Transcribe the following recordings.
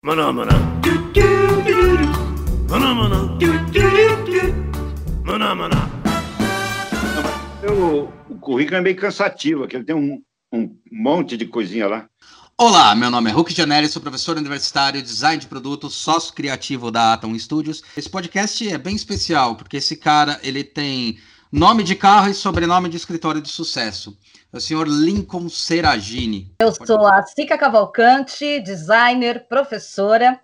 Maná, maná. Maná, maná. Maná, maná. O, o currículo é meio cansativo, aqui ele tem um, um monte de coisinha lá. Olá, meu nome é Hulk Janelli, sou professor universitário, design de produto, sócio criativo da Atom Studios. Esse podcast é bem especial, porque esse cara, ele tem nome de carro e sobrenome de escritório de sucesso. É o senhor Lincoln Seragini. Eu sou a Cica Cavalcante, designer, professora.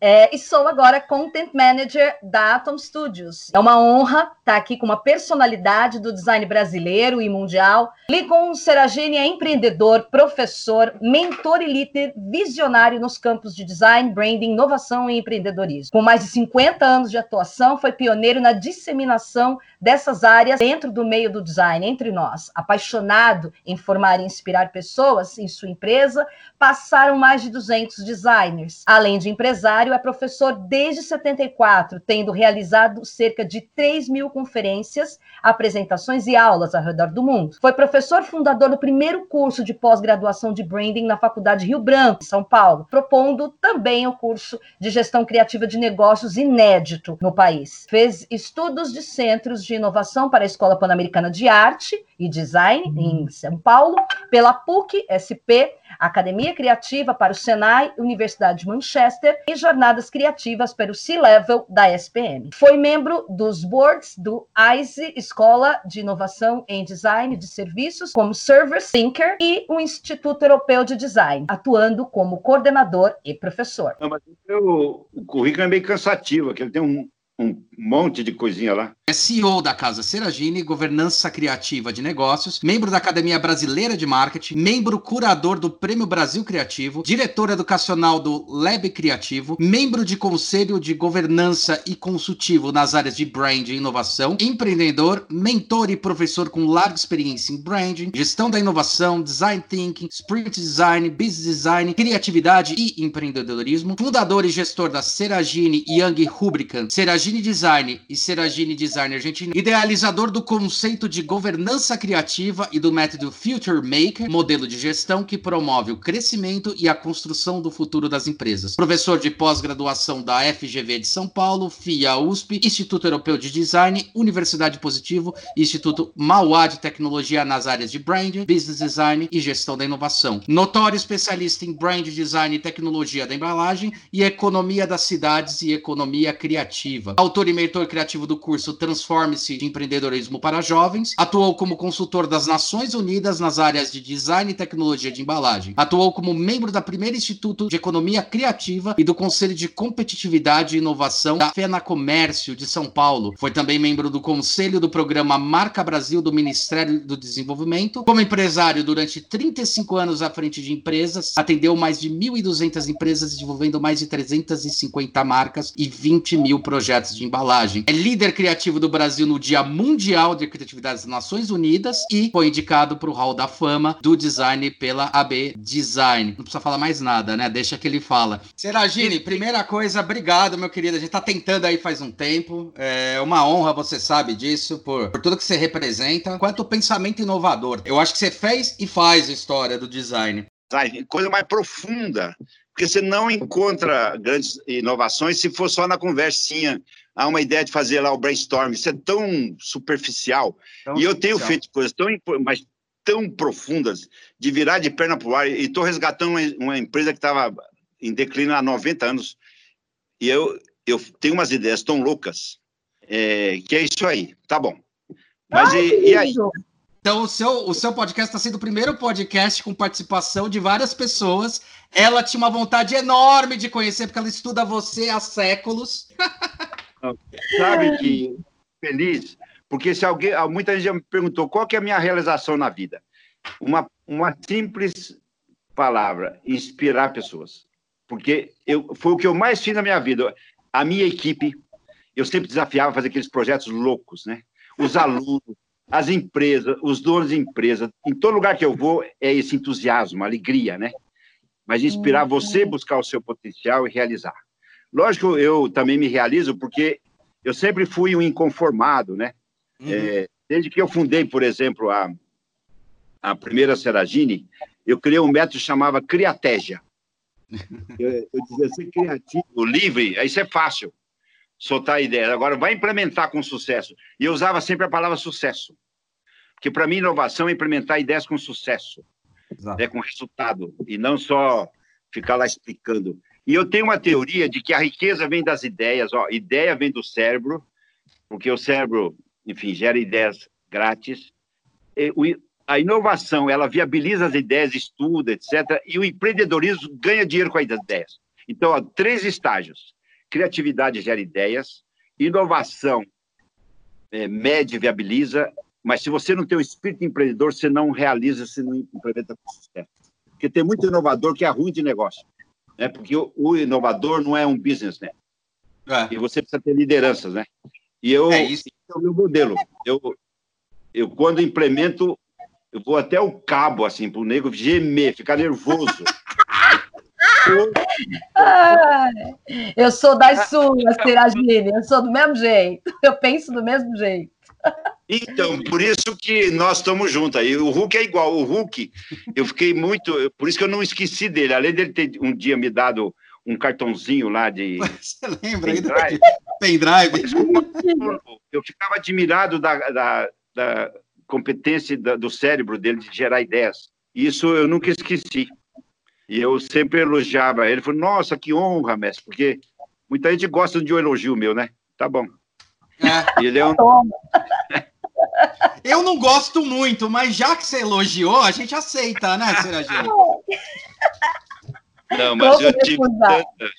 É, e sou agora Content Manager da Atom Studios. É uma honra estar aqui com uma personalidade do design brasileiro e mundial. Lincoln Seragini é empreendedor, professor, mentor e líder visionário nos campos de design, branding, inovação e empreendedorismo. Com mais de 50 anos de atuação, foi pioneiro na disseminação dessas áreas dentro do meio do design, entre nós. Apaixonado em formar e inspirar pessoas em sua empresa, passaram mais de 200 designers. Além de empresário, é professor desde 74, tendo realizado cerca de 3 mil conferências, apresentações e aulas ao redor do mundo. Foi professor fundador do primeiro curso de pós-graduação de branding na Faculdade Rio Branco, São Paulo, propondo também o curso de gestão criativa de negócios inédito no país. Fez estudos de centros de inovação para a Escola Pan-Americana de Arte e Design em São Paulo, pela PUC SP, Academia Criativa para o Senai, Universidade de Manchester e Jornadas Criativas para o C-Level da SPM. Foi membro dos boards do ISE, Escola de Inovação em Design de Serviços, como Server Thinker e o Instituto Europeu de Design, atuando como coordenador e professor. Não, mas o, o currículo é meio cansativo, aqui ele tem um, um monte de coisinha lá. É CEO da Casa Seragini, governança criativa de negócios, membro da Academia Brasileira de Marketing, membro curador do Prêmio Brasil Criativo, diretor educacional do Lab Criativo, membro de conselho de governança e consultivo nas áreas de brand e inovação, empreendedor, mentor e professor com larga experiência em branding, gestão da inovação, design thinking, spirit design, business design, criatividade e empreendedorismo, fundador e gestor da Seragini Young Rubrican, Seragini Design e Seragini Design Argentina, idealizador do conceito de governança criativa e do método Future Maker, modelo de gestão que promove o crescimento e a construção do futuro das empresas. Professor de pós-graduação da FGV de São Paulo, FIA USP, Instituto Europeu de Design, Universidade Positivo, Instituto Mauá de Tecnologia nas áreas de branding, business design e gestão da inovação. Notório especialista em brand design e tecnologia da embalagem e economia das cidades e economia criativa autor e mentor criativo do curso Transforme-se de Empreendedorismo para Jovens, atuou como consultor das Nações Unidas nas áreas de design e tecnologia de embalagem, atuou como membro da primeira Instituto de Economia Criativa e do Conselho de Competitividade e Inovação da FENA Comércio de São Paulo, foi também membro do Conselho do Programa Marca Brasil do Ministério do Desenvolvimento, como empresário durante 35 anos à frente de empresas, atendeu mais de 1.200 empresas desenvolvendo mais de 350 marcas e 20 mil projetos de embalagem. É líder criativo do Brasil no Dia Mundial de Criatividade das Nações Unidas e foi indicado para o Hall da Fama do Design pela AB Design. Não precisa falar mais nada, né? Deixa que ele fala. Seragini, primeira coisa, obrigado, meu querido. A gente tá tentando aí faz um tempo. É uma honra, você sabe disso, por, por tudo que você representa. Quanto pensamento inovador. Eu acho que você fez e faz história do design. Coisa mais profunda, porque você não encontra grandes inovações se for só na conversinha. Há uma ideia de fazer lá o brainstorm, isso é tão superficial. Tão e eu tenho feito coisas tão, mas tão profundas, de virar de perna para o ar, e estou resgatando uma, uma empresa que estava em declínio há 90 anos, e eu, eu tenho umas ideias tão loucas, é, que é isso aí, tá bom. Mas Ai, e, e aí? Então, o seu, o seu podcast está sendo o primeiro podcast com participação de várias pessoas. Ela tinha uma vontade enorme de conhecer, porque ela estuda você há séculos. Sabe que feliz, porque se alguém, muita gente já me perguntou qual que é a minha realização na vida. Uma, uma simples palavra, inspirar pessoas. Porque eu, foi o que eu mais fiz na minha vida. A minha equipe, eu sempre desafiava fazer aqueles projetos loucos, né? Os alunos, as empresas, os donos de empresas, em todo lugar que eu vou, é esse entusiasmo, alegria, né? Mas inspirar uhum. você buscar o seu potencial e realizar. Lógico, eu também me realizo porque eu sempre fui um inconformado, né? Uhum. É, desde que eu fundei, por exemplo, a, a primeira Seragini, eu criei um método que chamava Criatégia. Eu, eu dizia, ser criativo, livre, isso é fácil, soltar ideia. Agora, vai implementar com sucesso. E eu usava sempre a palavra sucesso. Porque, para mim, inovação é implementar ideias com sucesso, né, com resultado, e não só ficar lá explicando. E eu tenho uma teoria de que a riqueza vem das ideias. Ó, ideia vem do cérebro, porque o cérebro, enfim, gera ideias grátis. E, o, a inovação, ela viabiliza as ideias, estuda, etc. E o empreendedorismo ganha dinheiro com as ideias. Então, ó, três estágios. Criatividade gera ideias, inovação é, mede e viabiliza, mas se você não tem o espírito empreendedor, você não realiza, você não implementa com sucesso. Porque tem muito inovador que é ruim de negócio. Né? Porque o, o inovador não é um business, né? É. E você precisa ter lideranças, né? E eu, é isso. é o meu modelo. Eu, eu quando implemento, eu vou até o cabo, assim, para o nego gemer, ficar nervoso. eu sou das suas, Seragine, eu sou do mesmo jeito, eu penso do mesmo jeito. Então, por isso que nós estamos juntos aí. O Hulk é igual. O Hulk, eu fiquei muito. Por isso que eu não esqueci dele. Além dele ter um dia me dado um cartãozinho lá de. Você lembra pendrive. Pendrive. Eu ficava admirado da, da, da competência do cérebro dele de gerar ideias. Isso eu nunca esqueci. E eu sempre elogiava ele. Falei, nossa, que honra, mestre, porque muita gente gosta de um elogio meu, né? Tá bom. É. Ele é um. Eu não gosto muito, mas já que você elogiou, a gente aceita, né, Seragina? Não, mas eu tive tantos,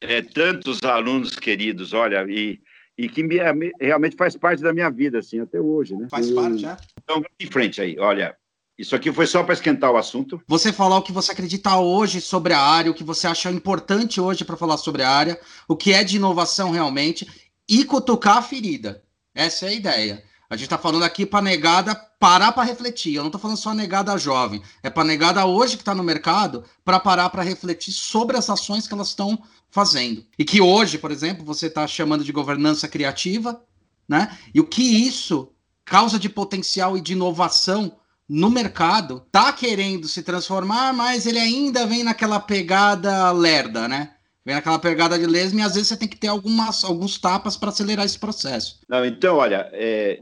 é, tantos alunos queridos, olha, e, e que me, realmente faz parte da minha vida, assim, até hoje, né? Faz parte, já. Então, em frente aí, olha, isso aqui foi só para esquentar o assunto. Você falar o que você acredita hoje sobre a área, o que você acha importante hoje para falar sobre a área, o que é de inovação realmente, e cutucar a ferida. Essa é a ideia. A gente está falando aqui para negada parar para refletir. Eu não estou falando só negada jovem. É para negada hoje que está no mercado para parar para refletir sobre as ações que elas estão fazendo. E que hoje, por exemplo, você está chamando de governança criativa, né? E o que isso causa de potencial e de inovação no mercado, tá querendo se transformar, mas ele ainda vem naquela pegada lerda, né? Vem naquela pegada de lesma e às vezes você tem que ter algumas, alguns tapas para acelerar esse processo. Não, então, olha, é,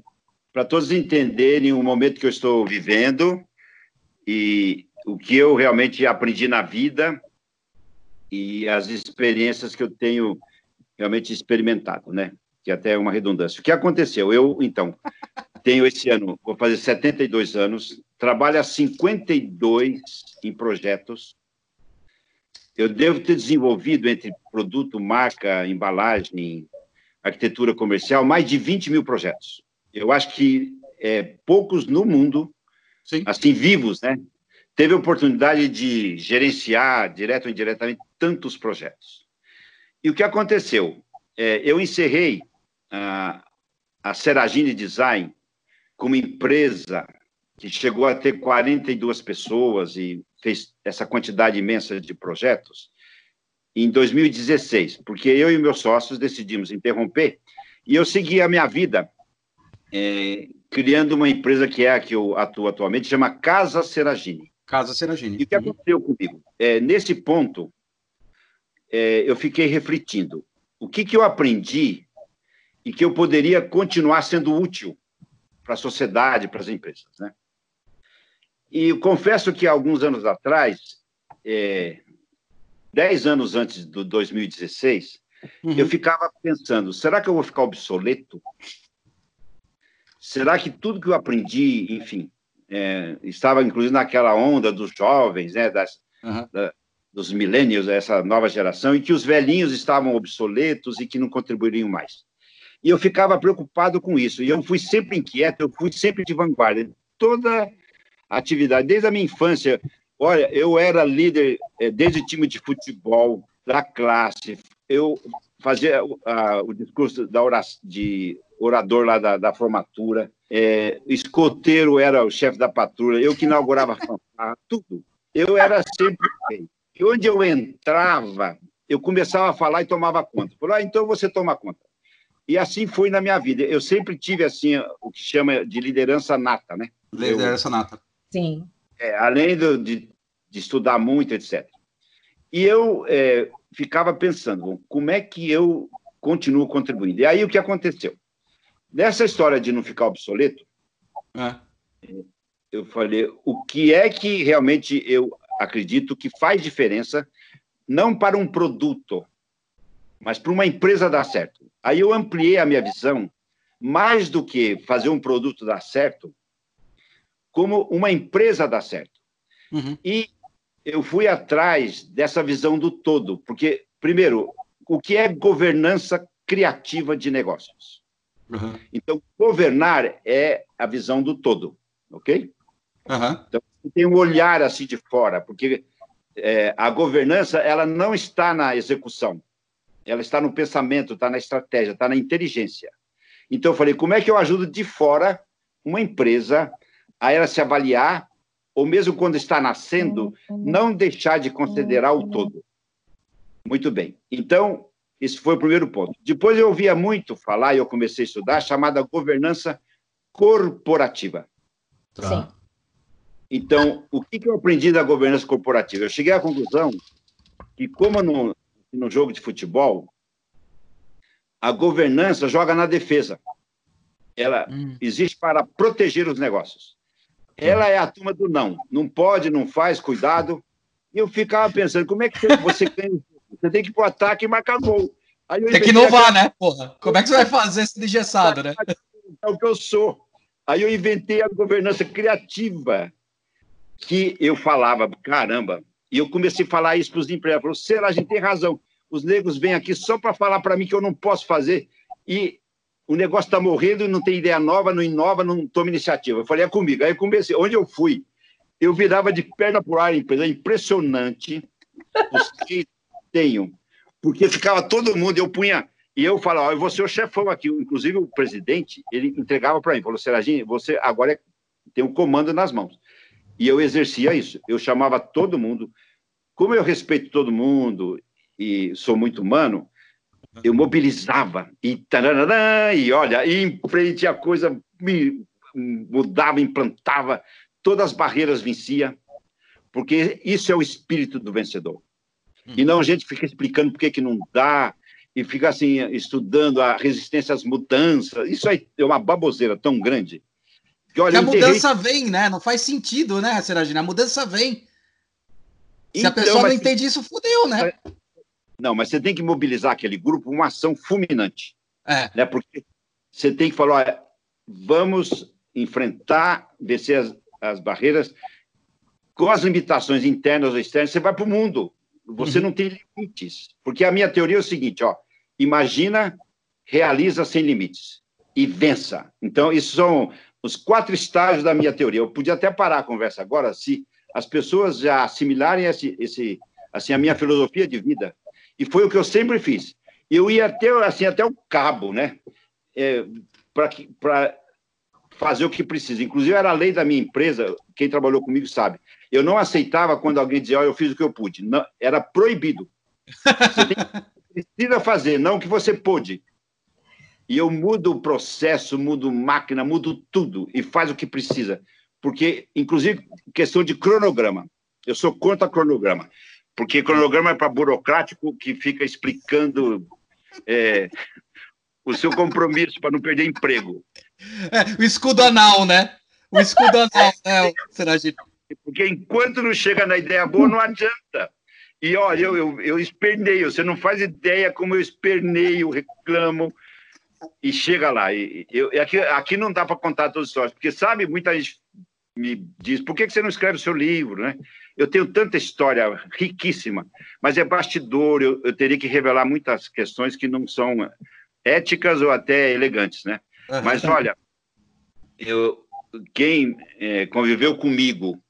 para todos entenderem o momento que eu estou vivendo e o que eu realmente aprendi na vida e as experiências que eu tenho realmente experimentado, né? Que até é uma redundância. O que aconteceu? Eu, então, tenho esse ano, vou fazer 72 anos, trabalho há 52 em projetos. Eu devo ter desenvolvido entre produto, marca, embalagem, arquitetura comercial, mais de 20 mil projetos eu acho que é, poucos no mundo, Sim. assim, vivos, né, teve a oportunidade de gerenciar, direto ou indiretamente, tantos projetos. E o que aconteceu? É, eu encerrei a, a Seragine Design como empresa que chegou a ter 42 pessoas e fez essa quantidade imensa de projetos em 2016, porque eu e meus sócios decidimos interromper e eu segui a minha vida é, criando uma empresa que é a que eu atuo atualmente, chama Casa Seragini. Casa Seragini. E o que uhum. aconteceu comigo? É, nesse ponto, é, eu fiquei refletindo. O que, que eu aprendi e que eu poderia continuar sendo útil para a sociedade, para as empresas, né? E eu confesso que alguns anos atrás, é, dez anos antes do 2016, uhum. eu ficava pensando: será que eu vou ficar obsoleto será que tudo que eu aprendi, enfim, é, estava inclusive naquela onda dos jovens, né, das, uhum. da, dos millennials, essa nova geração, e que os velhinhos estavam obsoletos e que não contribuiriam mais. E eu ficava preocupado com isso, e eu fui sempre inquieto, eu fui sempre de vanguarda, toda atividade, desde a minha infância. Olha, eu era líder é, desde time de futebol, da classe, eu fazia o discurso da oração, de orador lá da, da formatura, é, escoteiro era o chefe da patrulha, eu que inaugurava fanfarra, tudo. Eu era sempre E onde eu entrava, eu começava a falar e tomava conta. Falei, ah, então você toma conta. E assim foi na minha vida. Eu sempre tive assim o que chama de liderança nata, né? Liderança eu, nata. Sim. É, além do, de, de estudar muito, etc. E eu é, ficava pensando, como é que eu continuo contribuindo? E aí o que aconteceu? Nessa história de não ficar obsoleto, é. eu falei, o que é que realmente eu acredito que faz diferença, não para um produto, mas para uma empresa dar certo. Aí eu ampliei a minha visão, mais do que fazer um produto dar certo, como uma empresa dar certo. Uhum. E eu fui atrás dessa visão do todo, porque, primeiro, o que é governança criativa de negócios? Uhum. Então, governar é a visão do todo, ok? Uhum. Então, tem um olhar assim de fora, porque é, a governança ela não está na execução, ela está no pensamento, está na estratégia, está na inteligência. Então, eu falei, como é que eu ajudo de fora uma empresa a ela se avaliar ou mesmo quando está nascendo, não deixar de considerar o todo. Muito bem. Então, esse foi o primeiro ponto. Depois eu ouvia muito falar, e eu comecei a estudar, chamada governança corporativa. Tá. Sim. Então, o que eu aprendi da governança corporativa? Eu cheguei à conclusão que, como no, no jogo de futebol, a governança joga na defesa. Ela hum. existe para proteger os negócios. Ela é a turma do não. Não pode, não faz, cuidado. E eu ficava pensando, como é que você ganha? Você tem que ir para o ataque e marcar gol. tem que inovar, aquela... né, porra? Como é que você vai fazer esse engessado, né? É o que eu sou. Aí eu inventei a governança criativa, que eu falava, caramba, e eu comecei a falar isso para os empregados. Falei, será, a gente tem razão. Os negros vêm aqui só para falar para mim que eu não posso fazer. E o negócio está morrendo, não tem ideia nova, não inova, não toma iniciativa. Eu falei, é comigo. Aí eu comecei, onde eu fui, eu virava de perna por ar a empresa, impressionante que tenho, porque ficava todo mundo, eu punha, e eu falava, eu vou ser o chefão aqui, inclusive o presidente, ele entregava para mim, falou, Serginho, você agora é, tem um comando nas mãos. E eu exercia isso, eu chamava todo mundo, como eu respeito todo mundo e sou muito humano, eu mobilizava e tarará, e olha, e em frente a coisa me mudava, implantava, todas as barreiras vencia, porque isso é o espírito do vencedor. Hum. E não a gente fica explicando por que, que não dá, e fica assim, estudando a resistência às mudanças. Isso aí é uma baboseira tão grande. Que, olha, a mudança vem, né? Não faz sentido, né, Seragina? A mudança vem. Se então, a pessoa não entende isso, fudeu, né? Não, mas você tem que mobilizar aquele grupo uma ação fulminante. É. Né? Porque você tem que falar, olha, vamos enfrentar, vencer as, as barreiras com as limitações internas ou externas, você vai para o mundo. Você uhum. não tem limites. Porque a minha teoria é o seguinte, ó, imagina, realiza sem limites e vença. Então, isso são os quatro estágios da minha teoria. Eu podia até parar a conversa agora se as pessoas já assimilarem esse, esse assim, a minha filosofia de vida e foi o que eu sempre fiz. Eu ia até, assim, até o cabo, né? É, para fazer o que precisa. Inclusive, era a lei da minha empresa, quem trabalhou comigo sabe. Eu não aceitava quando alguém dizia, oh, eu fiz o que eu pude. Não, era proibido. Você tem, precisa fazer, não o que você pôde. E eu mudo o processo, mudo máquina, mudo tudo e faz o que precisa. Porque, inclusive, questão de cronograma. Eu sou contra cronograma porque cronograma é para burocrático que fica explicando é, o seu compromisso para não perder emprego. É, o escudo anal, né? O escudo anal, né, Seragino? Porque enquanto não chega na ideia boa, não adianta. E olha, eu, eu, eu esperneio, você não faz ideia como eu esperneio, reclamo, e chega lá. E, eu, aqui, aqui não dá para contar todas as histórias, porque sabe, muita gente me diz, por que, que você não escreve o seu livro, né? Eu tenho tanta história riquíssima, mas é bastidor, eu, eu teria que revelar muitas questões que não são éticas ou até elegantes, né? Uhum. Mas olha, eu, quem é, conviveu comigo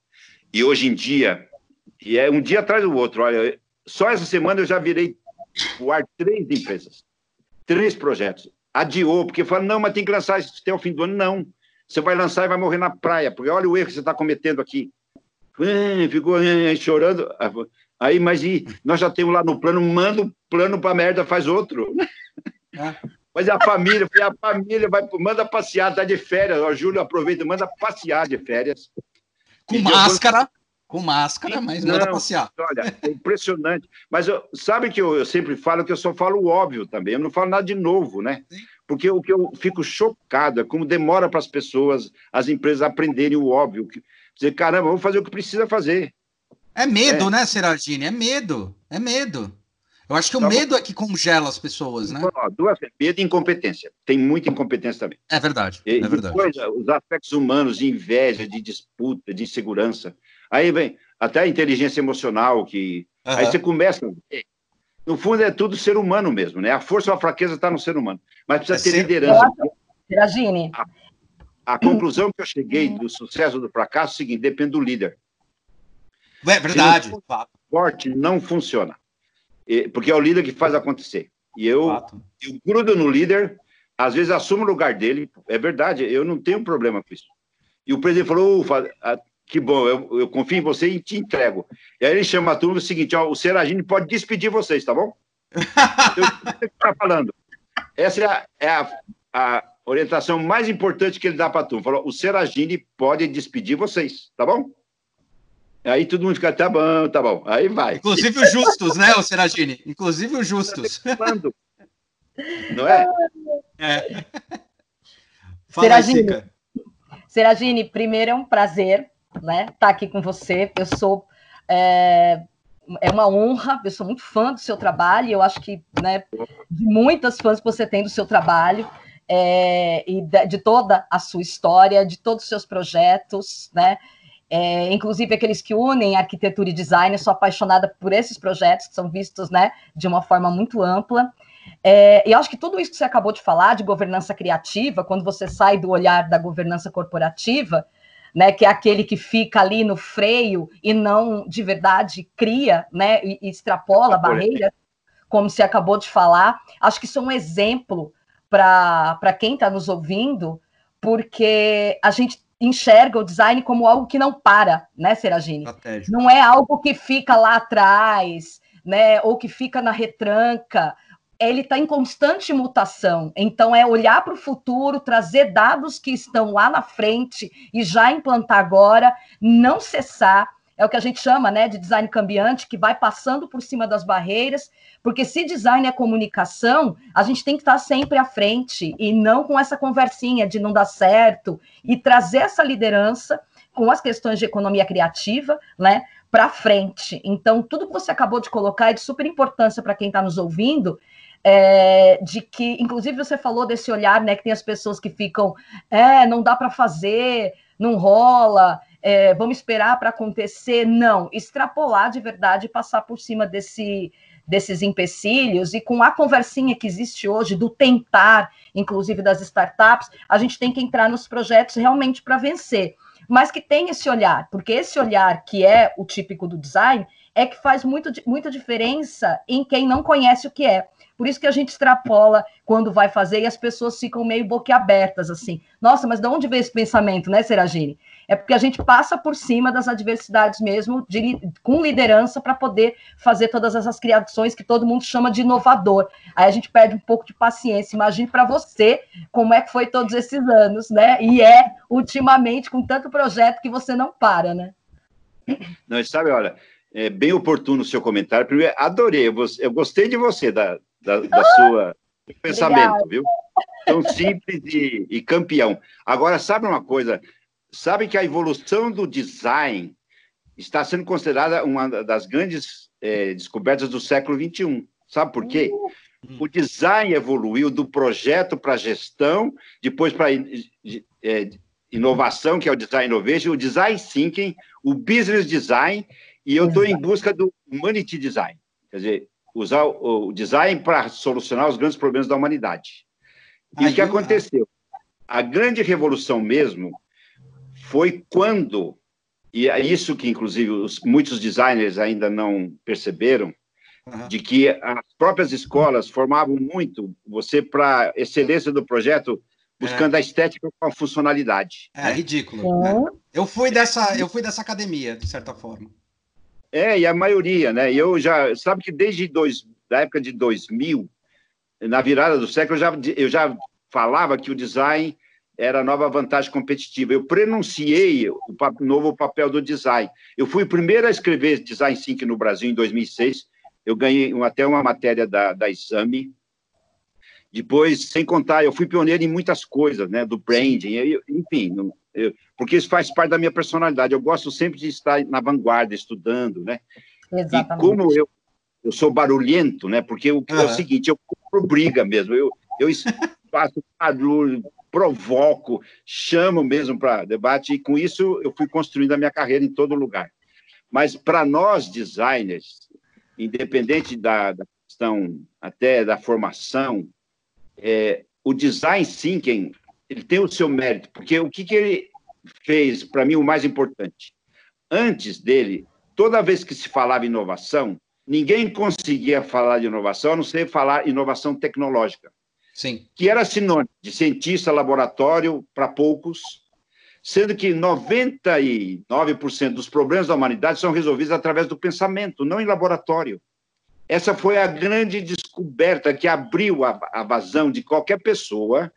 e hoje em dia, e é um dia atrás do outro, olha, só essa semana eu já virei o ar três empresas, três projetos. Adiou, porque falou, não, mas tem que lançar isso até o fim do ano. Não, você vai lançar e vai morrer na praia, porque olha o erro que você está cometendo aqui. Ficou chorando. Aí, mas e nós já temos lá no plano, manda um plano para merda, faz outro. É. Mas a família, a família vai, manda passear, tá de férias. O Júlio aproveita, manda passear de férias. Com máscara, Com máscara, mas não, não dá passear. Olha, é impressionante. Mas eu, sabe que eu, eu, sempre falo que eu só falo o óbvio também, eu não falo nada de novo, né? Sim. Porque o que eu fico chocado é como demora para as pessoas, as empresas aprenderem o óbvio. Dizer, caramba, vamos fazer o que precisa fazer. É medo, é. né, Seragine? É medo. É medo. Eu acho que tá o medo bom. é que congela as pessoas, né? duas, medo e incompetência. Tem muita incompetência também. É verdade. É verdade. Depois, os aspectos humanos de inveja, de disputa, de insegurança. Aí vem até a inteligência emocional, que. Uhum. Aí você começa. No fundo, é tudo ser humano mesmo, né? A força ou a fraqueza está no ser humano. Mas precisa é ter ser... liderança. Seragine. A, a conclusão que eu cheguei do sucesso do fracasso é o seguinte: depende do líder. É verdade. Forte não funciona. Porque é o líder que faz acontecer. E eu, eu grudo no líder, às vezes assumo o lugar dele. É verdade, eu não tenho problema com isso. E o presidente falou: que bom, eu, eu, confio em você e te entrego. E aí ele chama a turma o seguinte: ó, o Seragini pode despedir vocês, tá bom? eu está falando. Essa é, a, é a, a, orientação mais importante que ele dá para a turma. Falou: o Seragini pode despedir vocês, tá bom? Aí todo mundo fica, tá bom, tá bom. Aí vai. Inclusive os justos, né, o Seragini? Inclusive os justos. Não é? É. Seragini, Seragini, primeiro é um prazer né, estar tá aqui com você. Eu sou. É, é uma honra, eu sou muito fã do seu trabalho, eu acho que né, de muitas fãs que você tem do seu trabalho. É, e de, de, toda a sua história, de todos os seus projetos, né? É, inclusive aqueles que unem arquitetura e design, eu sou apaixonada por esses projetos que são vistos né, de uma forma muito ampla. É, e acho que tudo isso que você acabou de falar de governança criativa, quando você sai do olhar da governança corporativa, né, que é aquele que fica ali no freio e não de verdade cria, né, e, extrapola barreiras, como você acabou de falar. Acho que isso é um exemplo para quem está nos ouvindo, porque a gente enxerga o design como algo que não para, né, Seragine? Não é algo que fica lá atrás, né, ou que fica na retranca. Ele está em constante mutação. Então, é olhar para o futuro, trazer dados que estão lá na frente e já implantar agora, não cessar é o que a gente chama né, de design cambiante, que vai passando por cima das barreiras, porque se design é comunicação, a gente tem que estar sempre à frente e não com essa conversinha de não dar certo e trazer essa liderança com as questões de economia criativa, né, para frente. Então, tudo que você acabou de colocar é de super importância para quem está nos ouvindo, é, de que, inclusive, você falou desse olhar, né, que tem as pessoas que ficam, é, não dá para fazer, não rola, é, vamos esperar para acontecer. Não, extrapolar de verdade passar por cima desse, desses empecilhos e com a conversinha que existe hoje do tentar, inclusive das startups, a gente tem que entrar nos projetos realmente para vencer. Mas que tem esse olhar, porque esse olhar que é o típico do design é que faz muito, muita diferença em quem não conhece o que é. Por isso que a gente extrapola quando vai fazer e as pessoas ficam meio boquiabertas, assim. Nossa, mas de onde veio esse pensamento, né, Seragine? É porque a gente passa por cima das adversidades mesmo, de, com liderança, para poder fazer todas essas criações que todo mundo chama de inovador. Aí a gente perde um pouco de paciência. Imagine para você como é que foi todos esses anos, né? E é, ultimamente, com tanto projeto que você não para, né? Não, sabe, olha, é bem oportuno o seu comentário. Primeiro, adorei, eu, eu gostei de você, da, da, da sua pensamento, obrigada. viu? Tão simples e, e, campeão. Agora, sabe uma coisa? Sabe que a evolução do design está sendo considerada uma das grandes é, descobertas do século XXI. Sabe por quê? Uh. O design evoluiu do projeto para gestão, depois para é, inovação, que é o design innovation, o design thinking, o business design, e eu estou em busca do humanity design. Quer dizer, usar o design para solucionar os grandes problemas da humanidade. E o que aconteceu? A grande revolução mesmo foi quando, e é isso que, inclusive, os, muitos designers ainda não perceberam, uhum. de que as próprias escolas formavam muito você para excelência do projeto, buscando é. a estética com a funcionalidade. É, né? ridículo. Né? Eu fui dessa, eu fui dessa academia, de certa forma. É, e a maioria, né? Eu já, sabe que desde dois, da época de 2000, na virada do século, eu já, eu já falava que o design era a nova vantagem competitiva. Eu prenunciei o novo papel do design. Eu fui o primeiro a escrever Design Thinking no Brasil em 2006. Eu ganhei até uma matéria da, da Exame. Depois, sem contar, eu fui pioneiro em muitas coisas, né? Do branding, eu, enfim, eu, porque isso faz parte da minha personalidade. Eu gosto sempre de estar na vanguarda, estudando, né? Exatamente. E como eu, eu sou barulhento, né? Porque o, uhum. é o seguinte, eu compro briga mesmo. Eu, eu faço barulho, provoco, chamo mesmo para debate, e com isso eu fui construindo a minha carreira em todo lugar. Mas para nós, designers, independente da, da, questão até da formação, é, o design thinking ele tem o seu mérito, porque o que, que ele fez, para mim, o mais importante? Antes dele, toda vez que se falava inovação, ninguém conseguia falar de inovação a não ser falar inovação tecnológica. Sim. que era sinônimo de cientista laboratório para poucos, sendo que 99% dos problemas da humanidade são resolvidos através do pensamento, não em laboratório. Essa foi a grande descoberta que abriu a, a vazão de qualquer pessoa,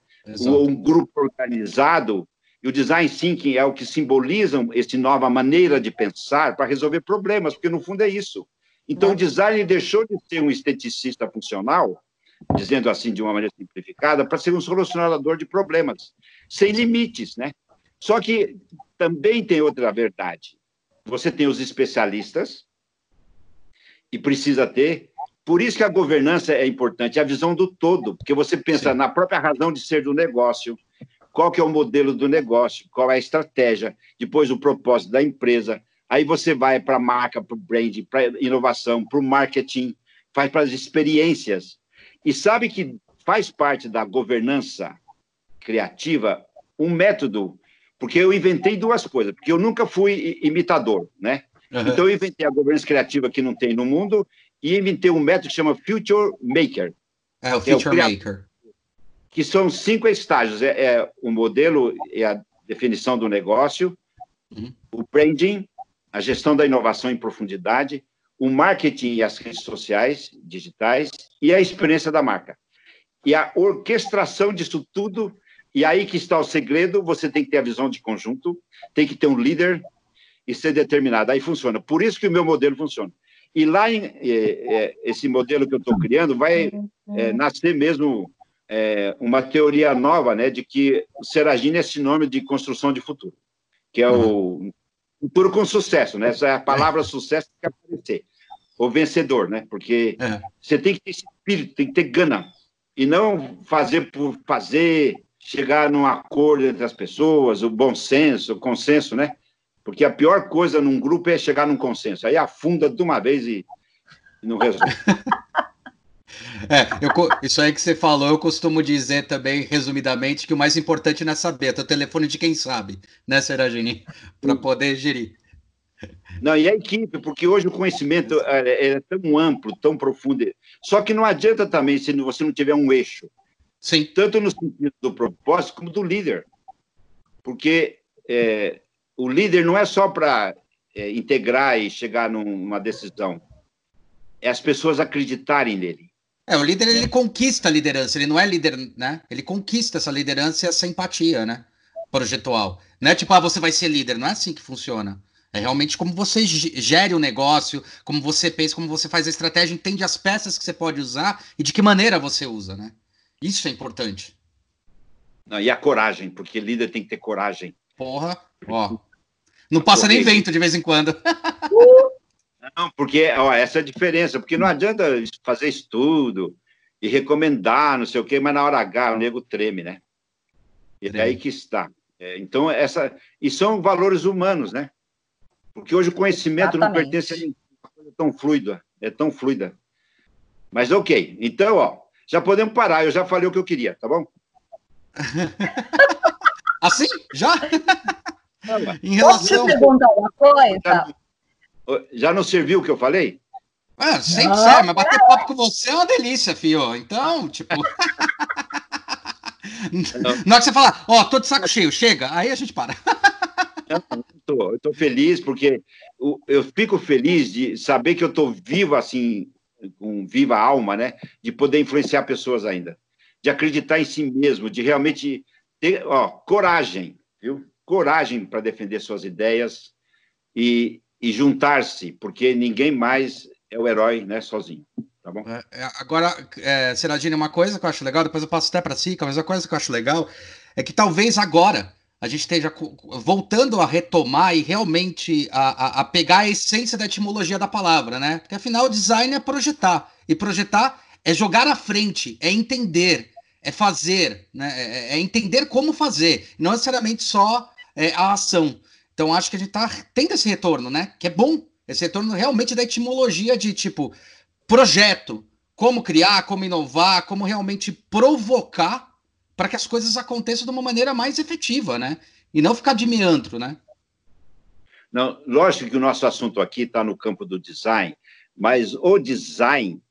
ou um grupo organizado, e o design thinking é o que simboliza essa nova maneira de pensar para resolver problemas, porque no fundo é isso. Então, o design deixou de ser um esteticista funcional dizendo assim de uma maneira simplificada, para ser um solucionador de problemas, sem limites, né? Só que também tem outra verdade. Você tem os especialistas, e precisa ter. Por isso que a governança é importante, a visão do todo, porque você pensa Sim. na própria razão de ser do negócio, qual que é o modelo do negócio, qual é a estratégia, depois o propósito da empresa. Aí você vai para a marca, para o branding, para inovação, para o marketing, faz para as experiências. E sabe que faz parte da governança criativa um método, porque eu inventei duas coisas, porque eu nunca fui imitador, né? Uhum. Então eu inventei a governança criativa que não tem no mundo e inventei um método que chama Future Maker. É o Future é o Maker. Que são cinco estágios. É, é, o modelo e é a definição do negócio, uhum. o branding, a gestão da inovação em profundidade, o marketing e as redes sociais digitais e a experiência da marca. E a orquestração disso tudo, e aí que está o segredo, você tem que ter a visão de conjunto, tem que ter um líder e ser determinado. Aí funciona. Por isso que o meu modelo funciona. E lá, em, é, é, esse modelo que eu estou criando vai é, nascer mesmo é, uma teoria nova, né, de que o Seragine é sinônimo de construção de futuro, que é o futuro com sucesso, né? Essa é a palavra sucesso que aparecer. O vencedor, né? Porque é. você tem que ter espírito, tem que ter gana. E não fazer por fazer, chegar num acordo entre as pessoas, o bom senso, o consenso, né? Porque a pior coisa num grupo é chegar num consenso. Aí afunda de uma vez e, e não resolve. É, eu, isso aí que você falou, eu costumo dizer também, resumidamente, que o mais importante não é saber, é o telefone de quem sabe, né, Seragini? Para poder gerir. Não, e a equipe, porque hoje o conhecimento é, é, tão amplo, tão profundo. Só que não adianta também se você não tiver um eixo. Sim. Tanto no sentido do propósito como do líder. Porque é, o líder não é só para é, integrar e chegar numa decisão. É as pessoas acreditarem nele. É, o líder ele conquista a liderança, ele não é líder, né? Ele conquista essa liderança e essa empatia, né? Projetual. Não é tipo, ah, você vai ser líder, não é assim que funciona. É realmente como você gere o negócio, como você pensa, como você faz a estratégia, entende as peças que você pode usar e de que maneira você usa, né? Isso é importante. Não, e a coragem, porque líder tem que ter coragem. Porra, ó. Não passa nem vento de vez em quando. Não, porque ó, essa é a diferença, porque não adianta fazer estudo e recomendar, não sei o quê, mas na hora H o nego treme, né? E é aí que está. É, então, essa. E são valores humanos, né? Porque hoje o conhecimento Exatamente. não pertence a ninguém, é coisa tão fluida, é tão fluida. Mas ok, então, ó, já podemos parar, eu já falei o que eu queria, tá bom? assim? Já? Em relação... Posso te perguntar uma coisa? Já não serviu o que eu falei? Ah, sempre serve, mas bater papo com você é uma delícia, fio. Então, tipo. Na hora que você falar, ó, oh, tô de saco cheio, chega, aí a gente para. eu, tô, eu tô feliz porque eu fico feliz de saber que eu tô vivo assim, com viva alma, né? De poder influenciar pessoas ainda, de acreditar em si mesmo, de realmente ter, ó, coragem, viu? Coragem para defender suas ideias e, e juntar-se, porque ninguém mais é o herói, né, sozinho. Tá bom? É, é agora, é, Seradine, uma coisa que eu acho legal, depois eu passo até para si, mas uma coisa que eu acho legal é que talvez agora a gente esteja voltando a retomar e realmente a, a, a, pegar a essência da etimologia da palavra, né? Porque afinal, design é projetar. E projetar é jogar à frente, é entender, é fazer, né? É, é, é entender como fazer, não necessariamente só é, a ação. Então, acho que a gente está tendo esse retorno, né? Que é bom. Esse retorno realmente da etimologia de tipo projeto, como criar, como inovar, como realmente provocar para que as coisas aconteçam de uma maneira mais efetiva, né? E não ficar de meandro, né? Não, lógico que o nosso assunto aqui está no campo do design, mas o design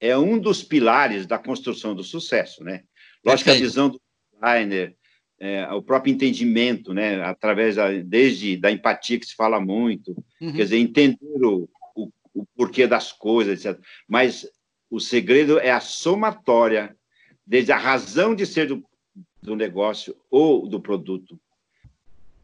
é um dos pilares da construção do sucesso, né? Lógico que a visão do designer, é, o próprio entendimento, né? Através da, desde da empatia que se fala muito, uhum. quer dizer, entender o, o, o porquê das coisas, etc. Mas o segredo é a somatória desde a razão de ser do, do negócio ou do produto,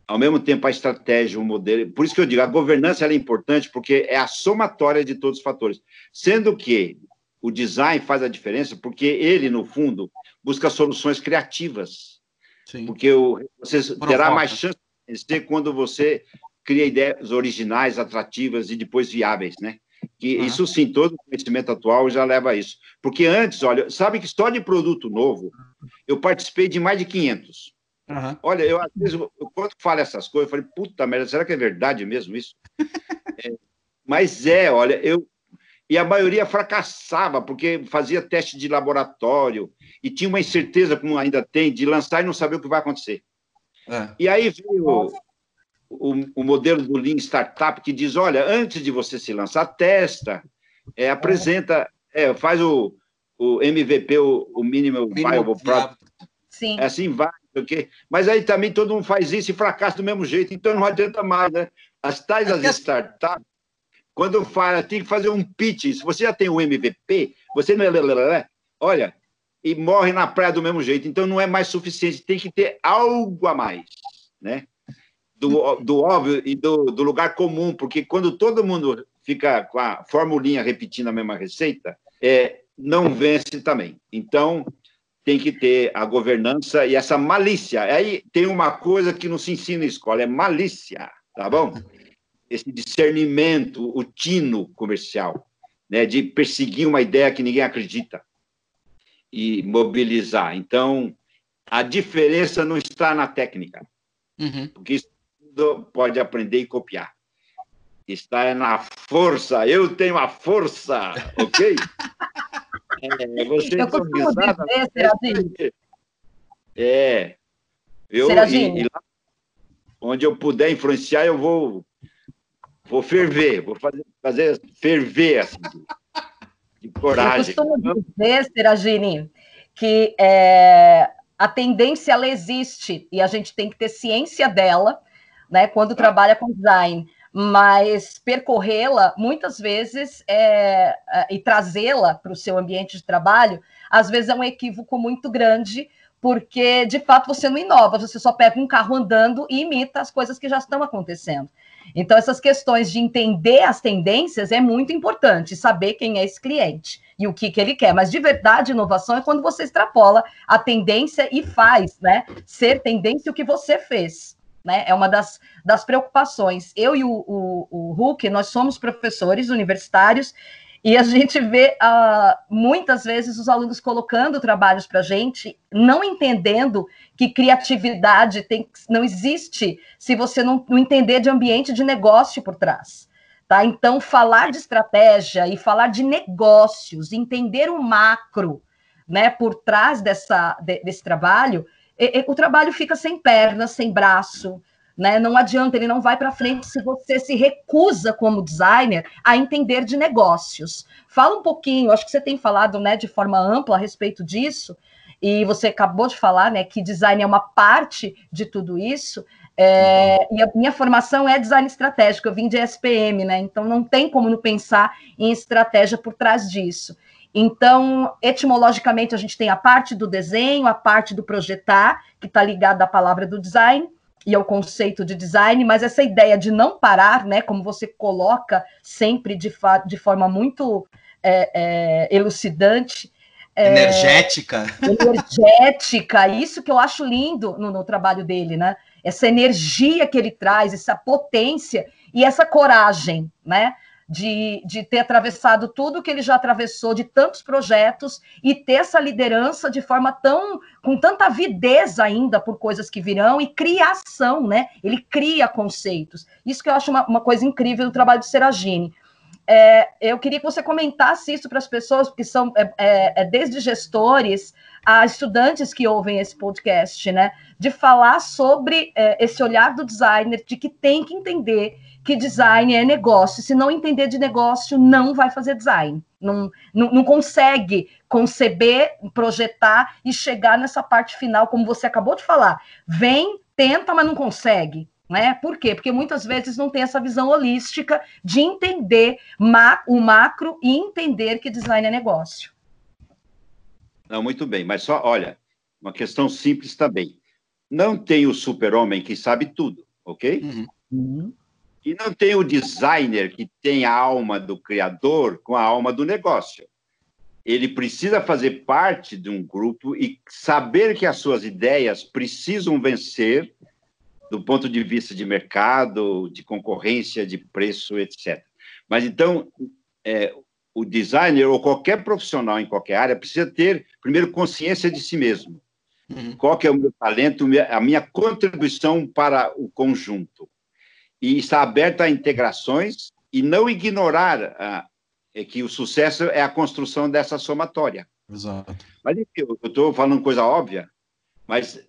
ao mesmo tempo a estratégia, o modelo. Por isso que eu digo, a governança é importante porque é a somatória de todos os fatores. Sendo que o design faz a diferença porque ele, no fundo, busca soluções criativas. Sim. Porque o, você terá mais chance de quando você cria ideias originais, atrativas e depois viáveis, né? Que uhum. isso sim, todo o conhecimento atual já leva a isso. Porque antes, olha, sabe que só de produto novo, eu participei de mais de 500. Uhum. Olha, eu às vezes, eu, quando falo essas coisas, eu falei, puta merda, será que é verdade mesmo isso? é, mas é, olha, eu. E a maioria fracassava, porque fazia teste de laboratório e tinha uma incerteza, como ainda tem, de lançar e não saber o que vai acontecer. É. E aí veio o, o modelo do Lean Startup que diz: olha, antes de você se lançar, testa, é, apresenta, é, faz o, o MVP, o, o Minimal, Viable Product. Sim. É assim vai, okay? mas aí também todo mundo faz isso e fracassa do mesmo jeito, então não adianta mais, né? As tais as startups, quando fala, tem que fazer um pitch. Se você já tem o um MVP, você não é. Olha, e morre na praia do mesmo jeito. Então não é mais suficiente, tem que ter algo a mais, né? do, do óbvio e do, do lugar comum, porque quando todo mundo fica com a formulinha repetindo a mesma receita, é, não vence também. Então, tem que ter a governança e essa malícia. Aí tem uma coisa que não se ensina na escola, é malícia, tá bom? Esse discernimento, o tino comercial, né, de perseguir uma ideia que ninguém acredita e mobilizar. Então, a diferença não está na técnica, uhum. porque isso pode aprender e copiar. Está na força. Eu tenho a força, ok? é, você eu costumo dizer, Serafim. É. Eu, e, e lá, onde eu puder influenciar, eu vou, vou ferver, vou fazer, fazer ferver, assim, de, de coragem. Eu costumo dizer, Seragini, que é, a tendência ela existe e a gente tem que ter ciência dela né, quando trabalha com design, mas percorrê-la muitas vezes é, é e trazê-la para o seu ambiente de trabalho, às vezes é um equívoco muito grande, porque de fato você não inova, você só pega um carro andando e imita as coisas que já estão acontecendo. Então, essas questões de entender as tendências é muito importante, saber quem é esse cliente e o que, que ele quer. Mas de verdade, inovação é quando você extrapola a tendência e faz, né? Ser tendência o que você fez né? É uma das, das preocupações. Eu e o, o, o Hulk, nós somos professores universitários e a gente vê uh, muitas vezes os alunos colocando trabalhos para a gente, não entendendo que criatividade tem, não existe se você não, não entender de ambiente de negócio por trás. Tá? Então, falar de estratégia e falar de negócios, entender o macro né, por trás dessa, de, desse trabalho, o trabalho fica sem pernas, sem braço, né? Não adianta, ele não vai para frente se você se recusa como designer a entender de negócios. Fala um pouquinho, acho que você tem falado, né, de forma ampla a respeito disso, e você acabou de falar, né, que design é uma parte de tudo isso. É, e a minha formação é design estratégico, eu vim de SPM, né? Então não tem como não pensar em estratégia por trás disso. Então, etimologicamente, a gente tem a parte do desenho, a parte do projetar, que está ligada à palavra do design e ao conceito de design, mas essa ideia de não parar, né, como você coloca sempre de, de forma muito é, é, elucidante. É, energética. Energética, isso que eu acho lindo no, no trabalho dele, né? Essa energia que ele traz, essa potência e essa coragem, né? De, de ter atravessado tudo que ele já atravessou, de tantos projetos, e ter essa liderança de forma tão, com tanta avidez ainda por coisas que virão, e criação, né? Ele cria conceitos. Isso que eu acho uma, uma coisa incrível do trabalho de Seragini. É, eu queria que você comentasse isso para as pessoas, porque são é, é, é, desde gestores a estudantes que ouvem esse podcast, né? De falar sobre é, esse olhar do designer, de que tem que entender que design é negócio. Se não entender de negócio, não vai fazer design. Não, não, não, consegue conceber, projetar e chegar nessa parte final, como você acabou de falar. Vem, tenta, mas não consegue. Né? Por quê? Porque muitas vezes não tem essa visão holística de entender ma o macro e entender que design é negócio. Não, muito bem, mas só, olha, uma questão simples também. Não tem o super-homem que sabe tudo, ok? Uhum. E não tem o designer que tem a alma do criador com a alma do negócio. Ele precisa fazer parte de um grupo e saber que as suas ideias precisam vencer do ponto de vista de mercado, de concorrência, de preço, etc. Mas então, é, o designer ou qualquer profissional em qualquer área precisa ter, primeiro, consciência de si mesmo. Uhum. Qual que é o meu talento, a minha contribuição para o conjunto e está aberta a integrações e não ignorar ah, é que o sucesso é a construção dessa somatória. Exato. Mas eu estou falando coisa óbvia, mas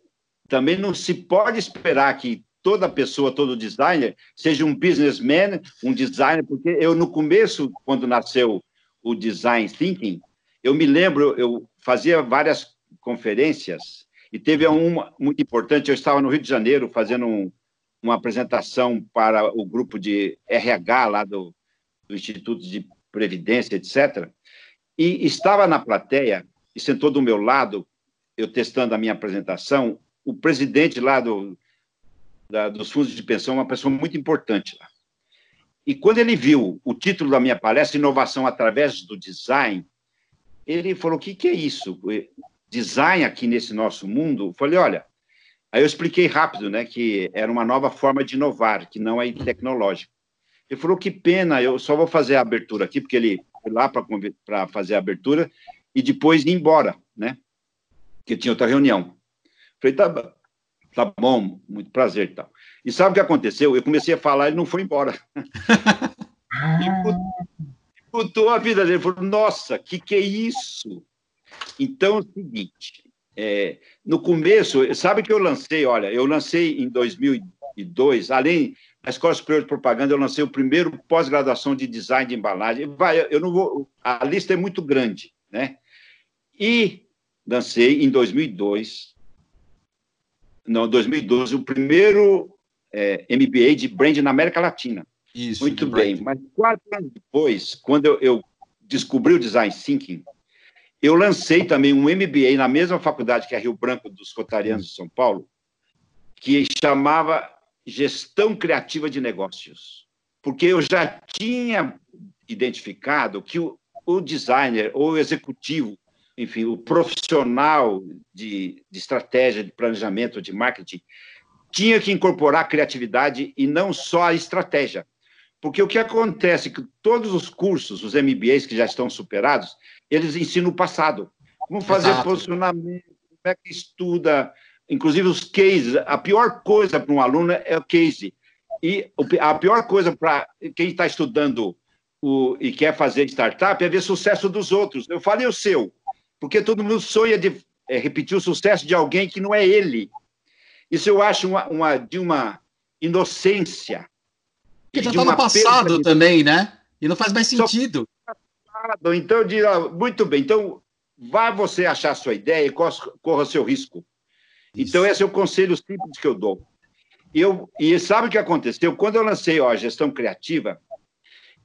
também não se pode esperar que toda pessoa, todo designer, seja um businessman, um designer, porque eu, no começo, quando nasceu o design thinking, eu me lembro, eu fazia várias conferências e teve uma muito importante, eu estava no Rio de Janeiro fazendo um, uma apresentação para o grupo de RH lá do, do Instituto de Previdência, etc. E estava na plateia e sentou do meu lado, eu testando a minha apresentação, o presidente lá do, da, dos fundos de pensão, uma pessoa muito importante lá. E quando ele viu o título da minha palestra, Inovação através do Design, ele falou: o que, que é isso? Design aqui nesse nosso mundo? Eu falei: olha, Aí eu expliquei rápido, né, que era uma nova forma de inovar, que não é tecnológica. Ele falou que pena, eu só vou fazer a abertura aqui, porque ele foi lá para fazer a abertura e depois ir embora, né? Que tinha outra reunião. Falei, tá, tá bom, muito prazer e tal. E sabe o que aconteceu? Eu comecei a falar, ele não foi embora. e putou a vida dele. Ele falou, nossa, que que é isso? Então, é o seguinte, é, no começo, sabe que eu lancei, olha, eu lancei em 2002, além da Escola Superior de Propaganda, eu lancei o primeiro pós-graduação de design de embalagem. Vai, eu não vou, a lista é muito grande, né? E lancei em 2002, não, 2012, o primeiro é, MBA de brand na América Latina. Isso. Muito bem, mas quatro anos depois, quando eu, eu descobri o design thinking, eu lancei também um MBA na mesma faculdade que a Rio Branco dos Rotarianos de São Paulo, que chamava Gestão Criativa de Negócios, porque eu já tinha identificado que o, o designer ou o executivo, enfim, o profissional de, de estratégia, de planejamento, de marketing, tinha que incorporar a criatividade e não só a estratégia. Porque o que acontece é que todos os cursos, os MBAs que já estão superados, eles ensinam o passado. Como fazer Exato. posicionamento, como é que estuda, inclusive os cases. A pior coisa para um aluno é o case. E a pior coisa para quem está estudando o, e quer fazer startup é ver sucesso dos outros. Eu falei o seu, porque todo mundo sonha de é, repetir o sucesso de alguém que não é ele. Isso eu acho uma, uma de uma inocência. Que já está no passado também, né? E não faz mais sentido. Então, eu diria, muito bem, então vá você achar a sua ideia e corra seu risco. Então, esse é o conselho simples que eu dou. E, eu, e sabe o que aconteceu? Quando eu lancei ó, a gestão criativa,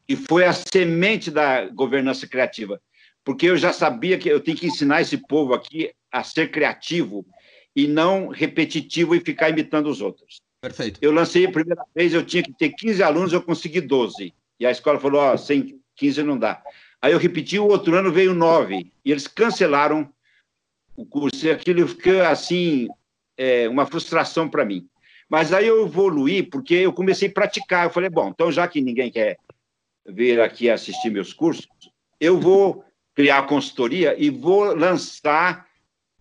e foi a semente da governança criativa, porque eu já sabia que eu tenho que ensinar esse povo aqui a ser criativo e não repetitivo e ficar imitando os outros. Perfeito. Eu lancei a primeira vez, eu tinha que ter 15 alunos, eu consegui 12. E a escola falou: Ó, sem 15 não dá. Aí eu repeti, o outro ano veio 9. E eles cancelaram o curso. E aquilo ficou, assim, é, uma frustração para mim. Mas aí eu evoluí, porque eu comecei a praticar. Eu falei: bom, então já que ninguém quer vir aqui assistir meus cursos, eu vou criar a consultoria e vou lançar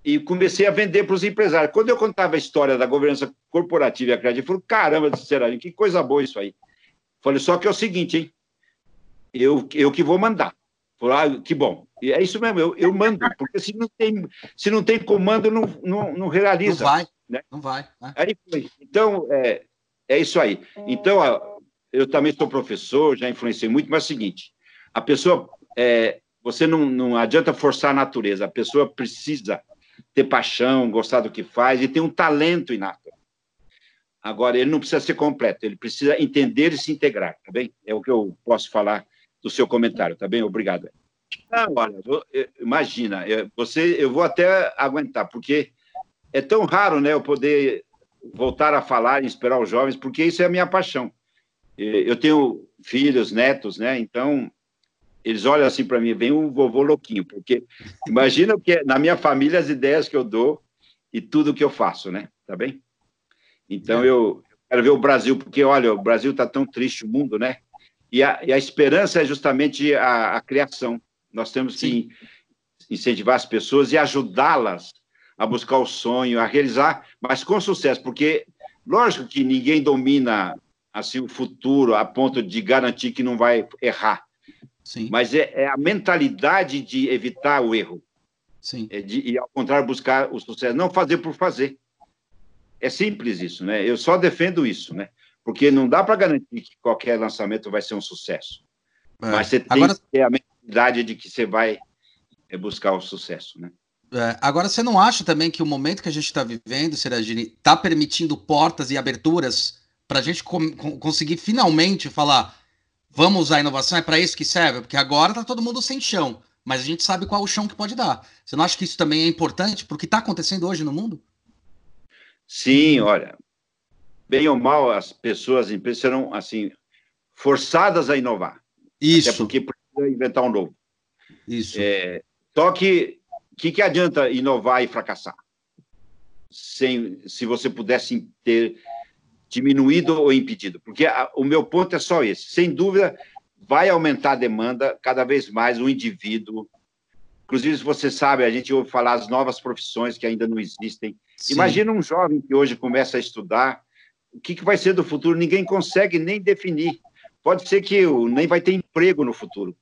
e comecei a vender para os empresários. Quando eu contava a história da governança corporativa e a criativa, eu falei, caramba, Serafim, que coisa boa isso aí. Falei, só que é o seguinte, hein? Eu, eu que vou mandar. Ah, que bom. E é isso mesmo, eu, eu mando, porque se não tem, se não tem comando, não, não, não realiza. Não vai, né? não vai. Né? Aí foi. Então, é, é isso aí. Então, eu também sou professor, já influenciei muito, mas é o seguinte, a pessoa, é, você não, não adianta forçar a natureza, a pessoa precisa ter paixão, gostar do que faz e ter um talento inato. Agora, ele não precisa ser completo, ele precisa entender e se integrar, tá bem? É o que eu posso falar do seu comentário, tá bem? Obrigado. Ah, olha, imagina, você, eu vou até aguentar, porque é tão raro, né, eu poder voltar a falar e inspirar os jovens, porque isso é a minha paixão. Eu tenho filhos, netos, né, então eles olham assim para mim, vem um vovô louquinho, porque imagina que na minha família as ideias que eu dou e tudo que eu faço, né? Tá bem? Então é. eu quero ver o Brasil, porque olha, o Brasil está tão triste, o mundo, né? E a, e a esperança é justamente a, a criação. Nós temos que incentivar as pessoas e ajudá-las a buscar o sonho, a realizar, mas com sucesso, porque lógico que ninguém domina assim o futuro a ponto de garantir que não vai errar. Sim. Mas é, é, a mentalidade de evitar o erro. Sim. É de, e, ao contrário, buscar o sucesso. Não fazer por fazer. É simples isso, né? Eu só defendo isso, né? Porque não dá para garantir que qualquer lançamento vai ser um sucesso. É. Mas você tem Agora... que ter a mentalidade de que você vai é, buscar o sucesso, né? É, agora, você não acha também que o momento que a gente está vivendo, Seragini, está permitindo portas e aberturas para a gente conseguir finalmente falar vamos usar a inovação, é para isso que serve? Porque agora está todo mundo sem chão, mas a gente sabe qual é o chão que pode dar. Você não acha que isso também é importante para o que está acontecendo hoje no mundo? Sim, olha, bem ou mal, as pessoas, as empresas serão, assim, forçadas a inovar. Isso. Até porque precisa inventar um novo. Isso. É, só que, o que, que adianta inovar e fracassar? Sem, se você pudesse ter diminuído ou impedido? Porque a, o meu ponto é só esse. Sem dúvida, vai aumentar a demanda cada vez mais o indivíduo. Inclusive, se você sabe, a gente ouve falar as novas profissões que ainda não existem. Sim. Imagina um jovem que hoje começa a estudar, o que, que vai ser do futuro? Ninguém consegue nem definir. Pode ser que nem vai ter emprego no futuro.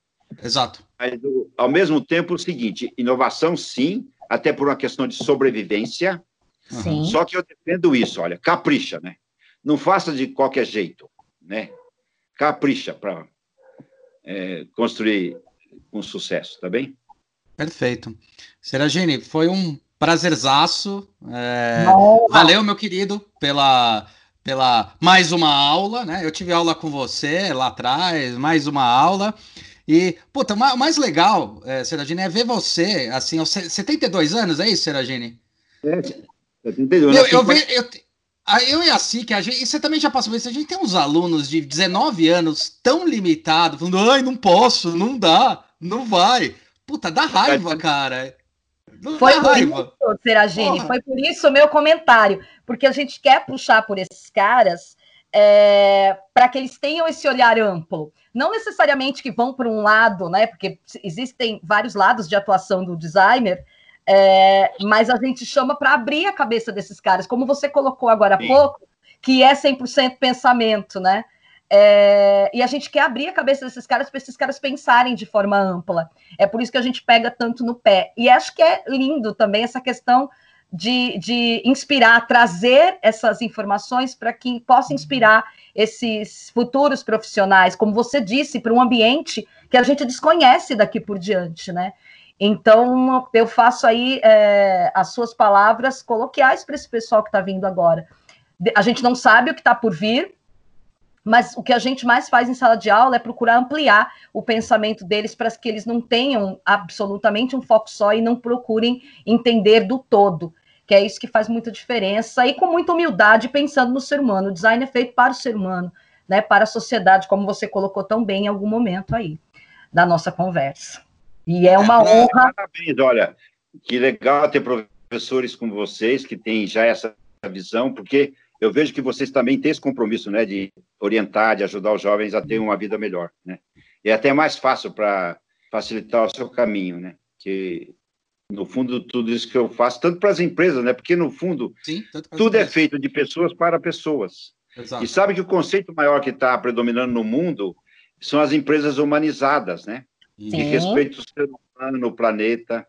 Exato. Mas, ao mesmo tempo, o seguinte: inovação, sim, até por uma questão de sobrevivência. Sim. Só que eu defendo isso, olha, capricha, né? não faça de qualquer jeito, né? Capricha para é, construir com sucesso, tá bem? Perfeito. Seragine, foi um prazerzaço. É, valeu, meu querido, pela, pela mais uma aula, né? Eu tive aula com você lá atrás, mais uma aula. E, puta, o mais legal, é, Seragine, é ver você, assim, aos 72 anos, é isso, Seragine? É, 72. Eu, eu, ve, eu, eu e a SIC, a gente, e você também já passou por isso, a gente tem uns alunos de 19 anos tão limitados, falando, ai, não posso, não dá, não vai. Puta, dá raiva, cara. Não foi por raiva. isso, Seragine, foi por isso o meu comentário, porque a gente quer puxar por esses caras é, para que eles tenham esse olhar amplo. Não necessariamente que vão para um lado, né? Porque existem vários lados de atuação do designer, é, mas a gente chama para abrir a cabeça desses caras, como você colocou agora há Sim. pouco, que é 100% pensamento, né? É, e a gente quer abrir a cabeça desses caras para esses caras pensarem de forma ampla. É por isso que a gente pega tanto no pé. E acho que é lindo também essa questão de, de inspirar, trazer essas informações para que possa inspirar esses futuros profissionais, como você disse, para um ambiente que a gente desconhece daqui por diante, né? Então, eu faço aí é, as suas palavras coloquiais para esse pessoal que está vindo agora. A gente não sabe o que está por vir, mas o que a gente mais faz em sala de aula é procurar ampliar o pensamento deles para que eles não tenham absolutamente um foco só e não procurem entender do todo, que é isso que faz muita diferença, e com muita humildade, pensando no ser humano. O design é feito para o ser humano, né, para a sociedade, como você colocou tão bem em algum momento aí da nossa conversa. E é uma é, honra. Parabéns, olha, que legal ter professores como vocês que têm já essa visão, porque eu vejo que vocês também têm esse compromisso, né, de orientar, de ajudar os jovens a ter uma vida melhor, né? E é até mais fácil para facilitar o seu caminho, né? Que no fundo tudo isso que eu faço, tanto para as empresas, né? Porque no fundo Sim, tudo é feito de pessoas para pessoas. Exato. E sabe que o conceito maior que está predominando no mundo são as empresas humanizadas, né? Sim. Que respeitam o ser humano no planeta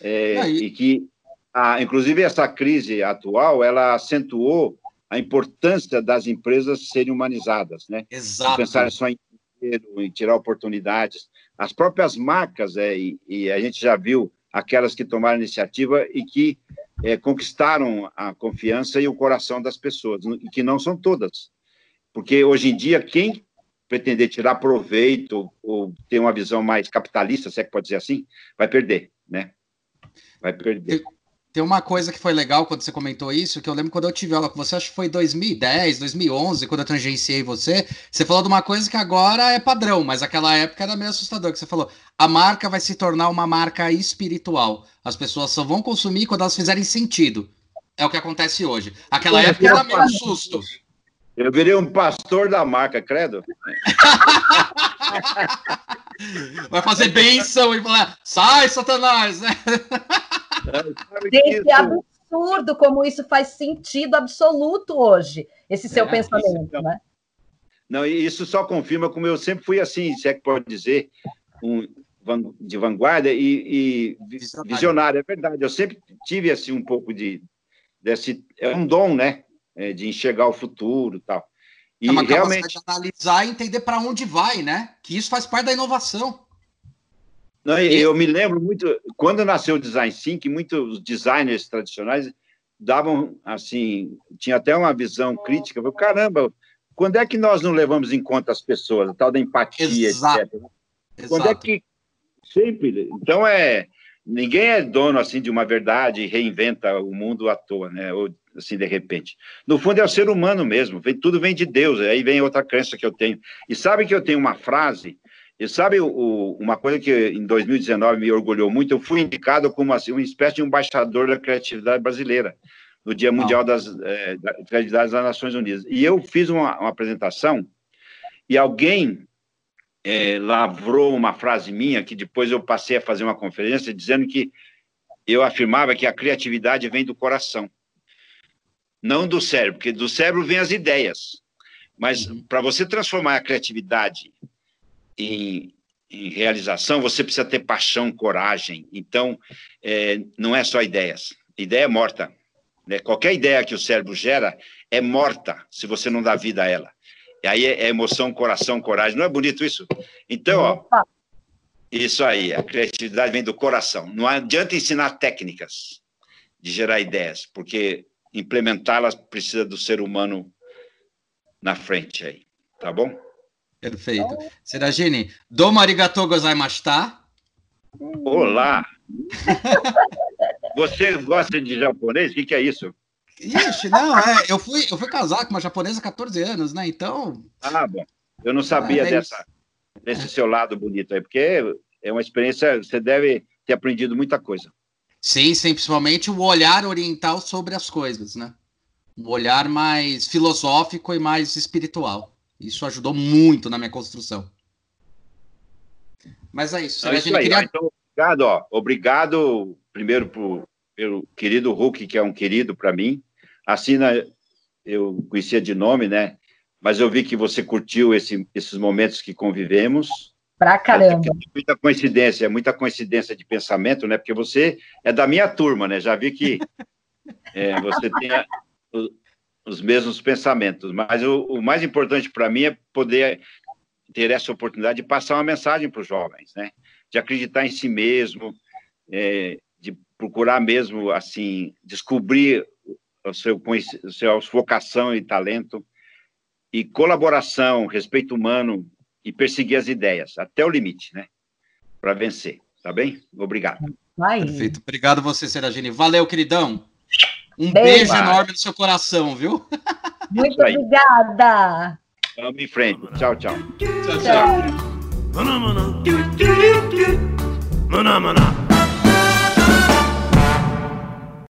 é, e que, a, inclusive essa crise atual, ela acentuou a importância das empresas serem humanizadas, né? Exato. Pensar só em dinheiro, em tirar oportunidades. As próprias marcas, é, e, e, a gente já viu aquelas que tomaram iniciativa e que é, conquistaram a confiança e o coração das pessoas, e que não são todas. Porque hoje em dia, quem pretender tirar proveito ou ter uma visão mais capitalista, se é que pode dizer assim, vai perder, né? Vai perder. Tem uma coisa que foi legal quando você comentou isso, que eu lembro quando eu tive aula com você, acho que foi 2010, 2011, quando eu tangenciei você, você falou de uma coisa que agora é padrão, mas aquela época era meio assustador, que você falou, a marca vai se tornar uma marca espiritual. As pessoas só vão consumir quando elas fizerem sentido. É o que acontece hoje. Aquela época era meio susto. Eu virei um pastor da marca, credo. Vai fazer bênção e falar, sai, Satanás! Gente, é absurdo como isso faz sentido absoluto hoje, esse seu é, pensamento, isso, né? Não, isso só confirma como eu sempre fui assim, se é que pode dizer, um, de vanguarda e, e visionário. É verdade, eu sempre tive assim um pouco de desse é um dom, né, é, de enxergar o futuro, tal. E é uma realmente de analisar e entender para onde vai, né? Que isso faz parte da inovação. Não, eu me lembro muito, quando nasceu o Design Think, muitos designers tradicionais davam, assim, tinha até uma visão crítica, falei, caramba, quando é que nós não levamos em conta as pessoas, a tal da empatia, Exato. etc. Exato. Quando é que sempre, então é, ninguém é dono, assim, de uma verdade e reinventa o mundo à toa, né, ou assim, de repente. No fundo é o ser humano mesmo, vem, tudo vem de Deus, aí vem outra crença que eu tenho. E sabe que eu tenho uma frase e sabe o, uma coisa que em 2019 me orgulhou muito? Eu fui indicado como assim, uma espécie de embaixador da criatividade brasileira no Dia Mundial das é, da Criatividade das Nações Unidas. E eu fiz uma, uma apresentação e alguém é, lavrou uma frase minha que depois eu passei a fazer uma conferência dizendo que eu afirmava que a criatividade vem do coração, não do cérebro, porque do cérebro vêm as ideias. Mas uhum. para você transformar a criatividade em, em realização, você precisa ter paixão, coragem. Então, é, não é só ideias. Ideia é morta. Né? Qualquer ideia que o cérebro gera é morta se você não dá vida a ela. E aí é, é emoção, coração, coragem. Não é bonito isso? Então, ó, isso aí, a criatividade vem do coração. Não adianta ensinar técnicas de gerar ideias, porque implementá-las precisa do ser humano na frente aí, tá bom? Perfeito. Seragine, domo arigatou gozaimashita. Olá! Você gosta de japonês? O que, que é isso? Ixi, não, é, eu fui, eu fui casar com uma japonesa há 14 anos, né? Então. Ah, bom. Eu não sabia dessa, desse seu lado bonito aí, porque é uma experiência, você deve ter aprendido muita coisa. Sim, sim, principalmente o olhar oriental sobre as coisas, né? Um olhar mais filosófico e mais espiritual. Isso ajudou muito na minha construção. Mas é isso. É isso aí, queria... então, obrigado, ó. Obrigado, primeiro, pelo querido Hulk, que é um querido para mim. Assina, eu conhecia de nome, né? Mas eu vi que você curtiu esse, esses momentos que convivemos. Pra caramba. É muita coincidência, muita coincidência de pensamento, né? Porque você é da minha turma, né? Já vi que é, você tem a, os mesmos pensamentos. Mas o, o mais importante para mim é poder ter essa oportunidade de passar uma mensagem para os jovens, né? De acreditar em si mesmo, é, de procurar mesmo, assim, descobrir o seu, o seu vocação e talento e colaboração, respeito humano e perseguir as ideias até o limite, né? Para vencer, tá bem? Obrigado. Vai. Perfeito. Obrigado você, Seragine. Valeu, queridão. Um beijo, beijo enorme no seu coração, viu? Muito obrigada. Vamos em frente. Tchau, tchau. Tchau, tchau. tchau.